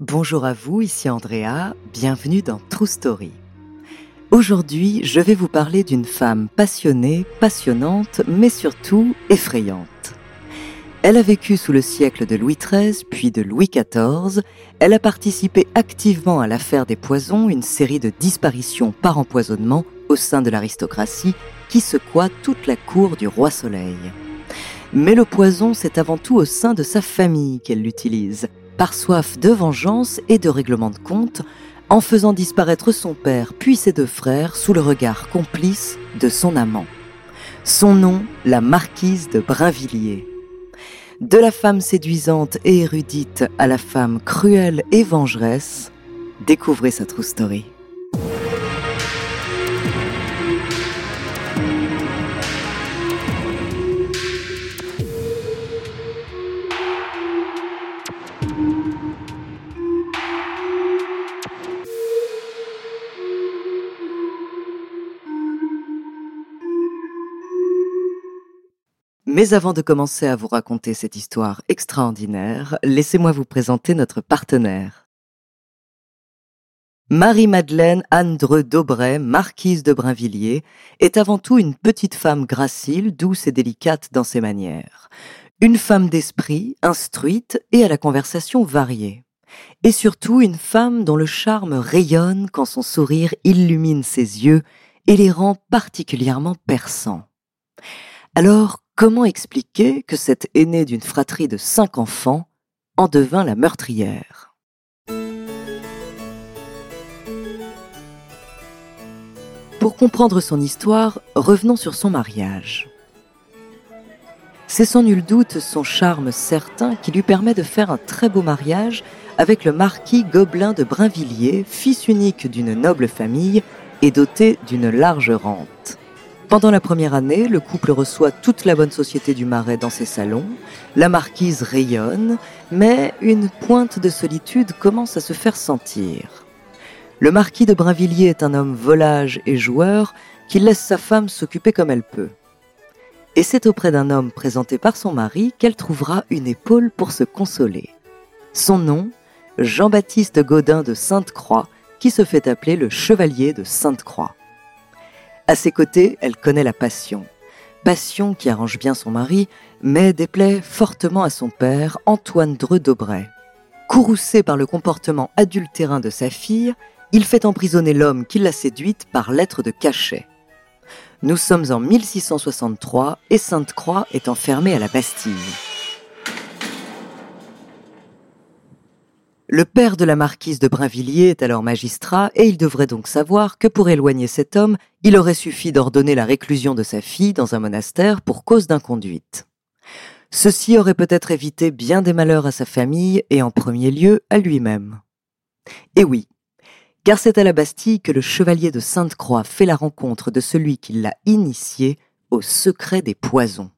Bonjour à vous, ici Andrea, bienvenue dans True Story. Aujourd'hui, je vais vous parler d'une femme passionnée, passionnante, mais surtout effrayante. Elle a vécu sous le siècle de Louis XIII, puis de Louis XIV. Elle a participé activement à l'affaire des poisons, une série de disparitions par empoisonnement au sein de l'aristocratie qui secoua toute la cour du roi Soleil. Mais le poison, c'est avant tout au sein de sa famille qu'elle l'utilise, par soif de vengeance et de règlement de compte, en faisant disparaître son père puis ses deux frères sous le regard complice de son amant. Son nom, la marquise de Brinvilliers. De la femme séduisante et érudite à la femme cruelle et vengeresse, découvrez sa true story. Mais avant de commencer à vous raconter cette histoire extraordinaire, laissez-moi vous présenter notre partenaire. Marie-Madeleine Anne d'Aubray, marquise de Brinvilliers, est avant tout une petite femme gracile, douce et délicate dans ses manières. Une femme d'esprit, instruite et à la conversation variée. Et surtout une femme dont le charme rayonne quand son sourire illumine ses yeux et les rend particulièrement perçants. Alors, Comment expliquer que cette aînée d'une fratrie de cinq enfants en devint la meurtrière? Pour comprendre son histoire, revenons sur son mariage. C'est sans nul doute son charme certain qui lui permet de faire un très beau mariage avec le marquis Gobelin de Brinvilliers, fils unique d'une noble famille et doté d'une large rente. Pendant la première année, le couple reçoit toute la bonne société du Marais dans ses salons. La marquise rayonne, mais une pointe de solitude commence à se faire sentir. Le marquis de Brinvilliers est un homme volage et joueur qui laisse sa femme s'occuper comme elle peut. Et c'est auprès d'un homme présenté par son mari qu'elle trouvera une épaule pour se consoler. Son nom, Jean-Baptiste Gaudin de Sainte-Croix, qui se fait appeler le chevalier de Sainte-Croix. À ses côtés, elle connaît la passion. Passion qui arrange bien son mari, mais déplaît fortement à son père, Antoine Dreux d'Aubray. Courroucé par le comportement adultérin de sa fille, il fait emprisonner l'homme qui l'a séduite par lettre de cachet. Nous sommes en 1663 et Sainte-Croix est enfermée à la Bastille. Le père de la marquise de Brinvilliers est alors magistrat et il devrait donc savoir que pour éloigner cet homme, il aurait suffi d'ordonner la réclusion de sa fille dans un monastère pour cause d'inconduite. Ceci aurait peut-être évité bien des malheurs à sa famille et en premier lieu à lui-même. Et oui, car c'est à la Bastille que le chevalier de Sainte-Croix fait la rencontre de celui qui l'a initié au secret des poisons.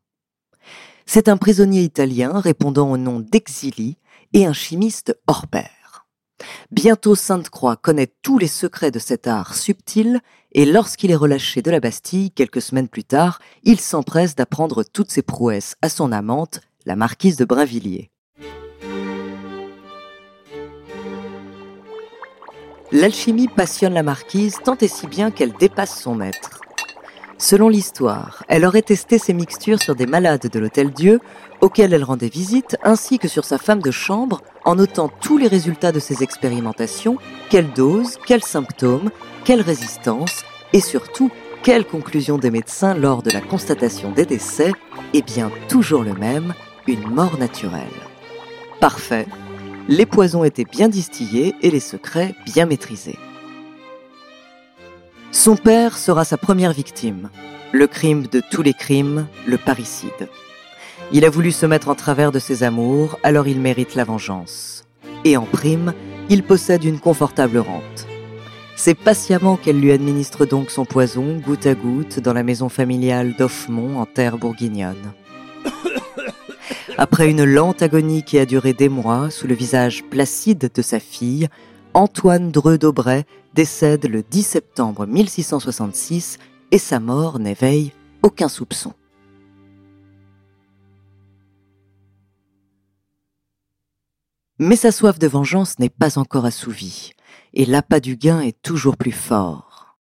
C'est un prisonnier italien répondant au nom d'Exili et un chimiste hors pair. Bientôt Sainte-Croix connaît tous les secrets de cet art subtil et lorsqu'il est relâché de la Bastille quelques semaines plus tard, il s'empresse d'apprendre toutes ses prouesses à son amante, la marquise de Brinvilliers. L'alchimie passionne la marquise tant et si bien qu'elle dépasse son maître. Selon l'histoire, elle aurait testé ses mixtures sur des malades de l'Hôtel Dieu, auxquels elle rendait visite, ainsi que sur sa femme de chambre, en notant tous les résultats de ses expérimentations, quelle dose, quels symptômes, quelle résistance, et surtout, quelle conclusion des médecins lors de la constatation des décès, et bien toujours le même, une mort naturelle. Parfait, les poisons étaient bien distillés et les secrets bien maîtrisés. Son père sera sa première victime, le crime de tous les crimes, le parricide. Il a voulu se mettre en travers de ses amours, alors il mérite la vengeance. Et en prime, il possède une confortable rente. C'est patiemment qu'elle lui administre donc son poison, goutte à goutte, dans la maison familiale d'Offmont, en terre bourguignonne. Après une lente agonie qui a duré des mois, sous le visage placide de sa fille, Antoine Dreux d'Aubray décède le 10 septembre 1666 et sa mort n'éveille aucun soupçon. Mais sa soif de vengeance n'est pas encore assouvie, et l'appât du gain est toujours plus fort.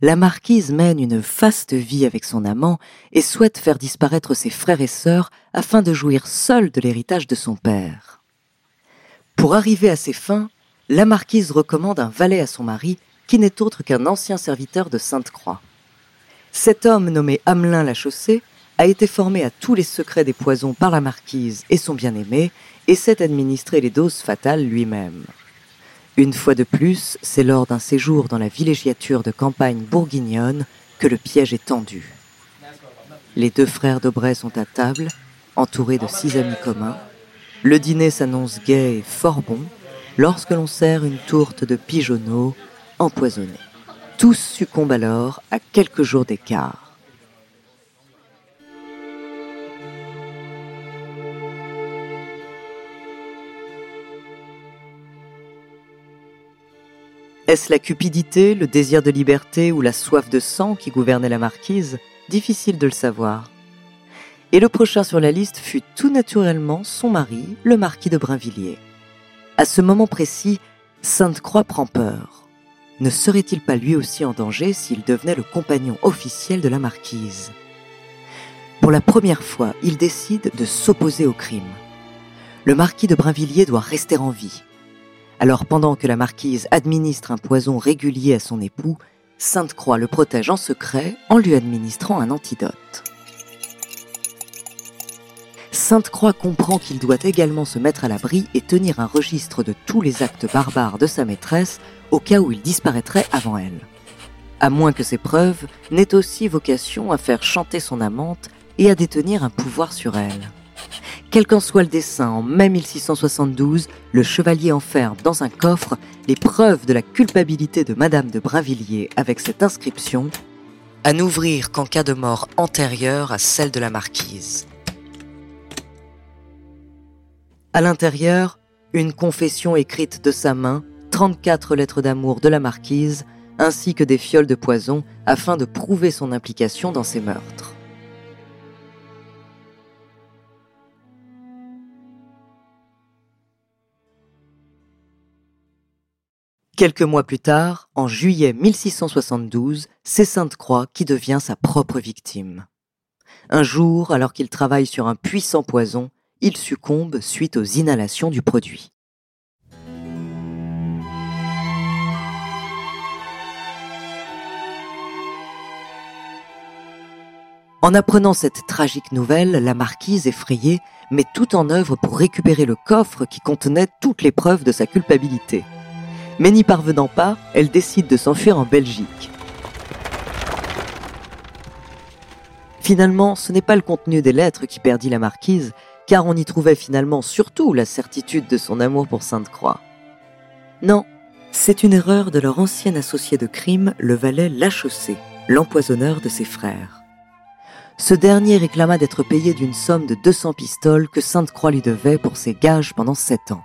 La marquise mène une faste vie avec son amant et souhaite faire disparaître ses frères et sœurs afin de jouir seule de l'héritage de son père. Pour arriver à ses fins, la marquise recommande un valet à son mari qui n'est autre qu'un ancien serviteur de Sainte-Croix. Cet homme nommé Hamelin la Chaussée a été formé à tous les secrets des poisons par la marquise et son bien-aimé et sait administrer les doses fatales lui-même. Une fois de plus, c'est lors d'un séjour dans la villégiature de campagne bourguignonne que le piège est tendu. Les deux frères d'Aubray sont à table, entourés de six amis communs. Le dîner s'annonce gai et fort bon lorsque l'on sert une tourte de pigeonneau empoisonnée. Tous succombent alors à quelques jours d'écart. Est-ce la cupidité, le désir de liberté ou la soif de sang qui gouvernait la marquise? Difficile de le savoir. Et le prochain sur la liste fut tout naturellement son mari, le marquis de Brinvilliers. À ce moment précis, Sainte-Croix prend peur. Ne serait-il pas lui aussi en danger s'il devenait le compagnon officiel de la marquise? Pour la première fois, il décide de s'opposer au crime. Le marquis de Brinvilliers doit rester en vie. Alors pendant que la marquise administre un poison régulier à son époux, Sainte-Croix le protège en secret en lui administrant un antidote. Sainte-Croix comprend qu'il doit également se mettre à l'abri et tenir un registre de tous les actes barbares de sa maîtresse au cas où il disparaîtrait avant elle. À moins que ces preuves n'aient aussi vocation à faire chanter son amante et à détenir un pouvoir sur elle. Quel qu'en soit le dessin, en mai 1672, le chevalier enferme dans un coffre les preuves de la culpabilité de Madame de Brinvilliers avec cette inscription À n'ouvrir qu'en cas de mort antérieure à celle de la marquise. À l'intérieur, une confession écrite de sa main, 34 lettres d'amour de la marquise, ainsi que des fioles de poison afin de prouver son implication dans ces meurtres. Quelques mois plus tard, en juillet 1672, c'est Sainte-Croix qui devient sa propre victime. Un jour, alors qu'il travaille sur un puissant poison, il succombe suite aux inhalations du produit. En apprenant cette tragique nouvelle, la marquise, effrayée, met tout en œuvre pour récupérer le coffre qui contenait toutes les preuves de sa culpabilité mais n'y parvenant pas, elle décide de s'enfuir en Belgique. Finalement, ce n'est pas le contenu des lettres qui perdit la marquise, car on y trouvait finalement surtout la certitude de son amour pour Sainte-Croix. Non, c'est une erreur de leur ancien associé de crime, le valet Lachaussée, l'empoisonneur de ses frères. Ce dernier réclama d'être payé d'une somme de 200 pistoles que Sainte-Croix lui devait pour ses gages pendant sept ans.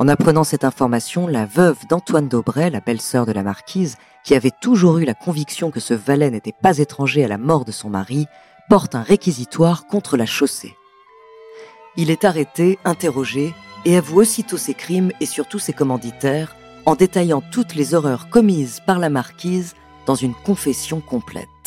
En apprenant cette information, la veuve d'Antoine d'Aubray, la belle-sœur de la marquise, qui avait toujours eu la conviction que ce valet n'était pas étranger à la mort de son mari, porte un réquisitoire contre la chaussée. Il est arrêté, interrogé, et avoue aussitôt ses crimes et surtout ses commanditaires, en détaillant toutes les horreurs commises par la marquise dans une confession complète.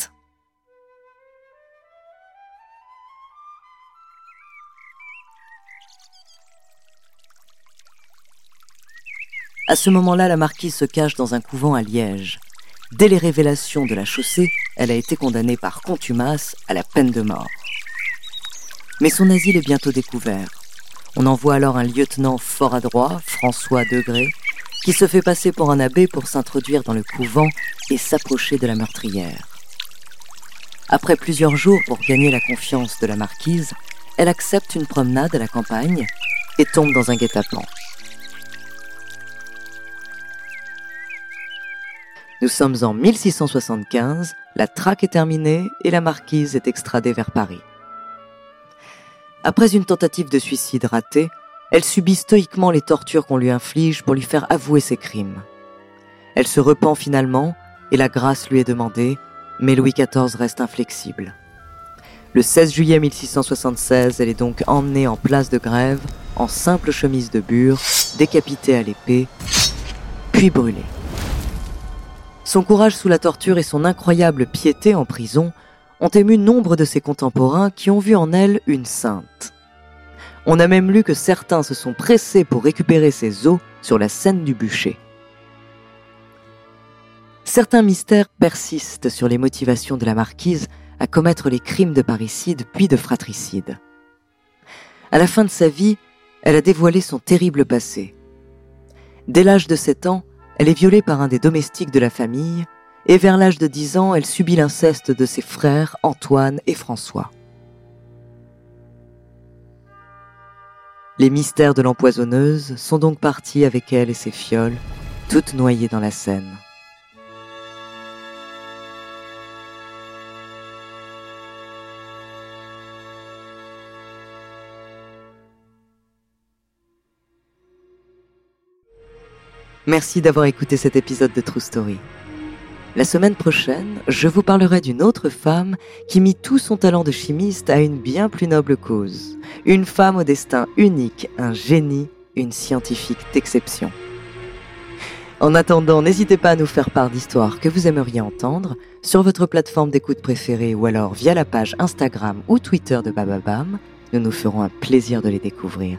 À ce moment-là, la marquise se cache dans un couvent à Liège. Dès les révélations de la chaussée, elle a été condamnée par contumace à la peine de mort. Mais son asile est bientôt découvert. On envoie alors un lieutenant fort adroit, François Degré, qui se fait passer pour un abbé pour s'introduire dans le couvent et s'approcher de la meurtrière. Après plusieurs jours pour gagner la confiance de la marquise, elle accepte une promenade à la campagne et tombe dans un guet-apens. Nous sommes en 1675, la traque est terminée et la marquise est extradée vers Paris. Après une tentative de suicide ratée, elle subit stoïquement les tortures qu'on lui inflige pour lui faire avouer ses crimes. Elle se repent finalement et la grâce lui est demandée, mais Louis XIV reste inflexible. Le 16 juillet 1676, elle est donc emmenée en place de grève, en simple chemise de bure, décapitée à l'épée, puis brûlée. Son courage sous la torture et son incroyable piété en prison ont ému nombre de ses contemporains qui ont vu en elle une sainte. On a même lu que certains se sont pressés pour récupérer ses os sur la scène du bûcher. Certains mystères persistent sur les motivations de la marquise à commettre les crimes de parricide puis de fratricide. À la fin de sa vie, elle a dévoilé son terrible passé. Dès l'âge de 7 ans, elle est violée par un des domestiques de la famille, et vers l'âge de 10 ans, elle subit l'inceste de ses frères Antoine et François. Les mystères de l'empoisonneuse sont donc partis avec elle et ses fioles, toutes noyées dans la Seine. Merci d'avoir écouté cet épisode de True Story. La semaine prochaine, je vous parlerai d'une autre femme qui mit tout son talent de chimiste à une bien plus noble cause. Une femme au destin unique, un génie, une scientifique d'exception. En attendant, n'hésitez pas à nous faire part d'histoires que vous aimeriez entendre sur votre plateforme d'écoute préférée ou alors via la page Instagram ou Twitter de Bababam. Nous nous ferons un plaisir de les découvrir.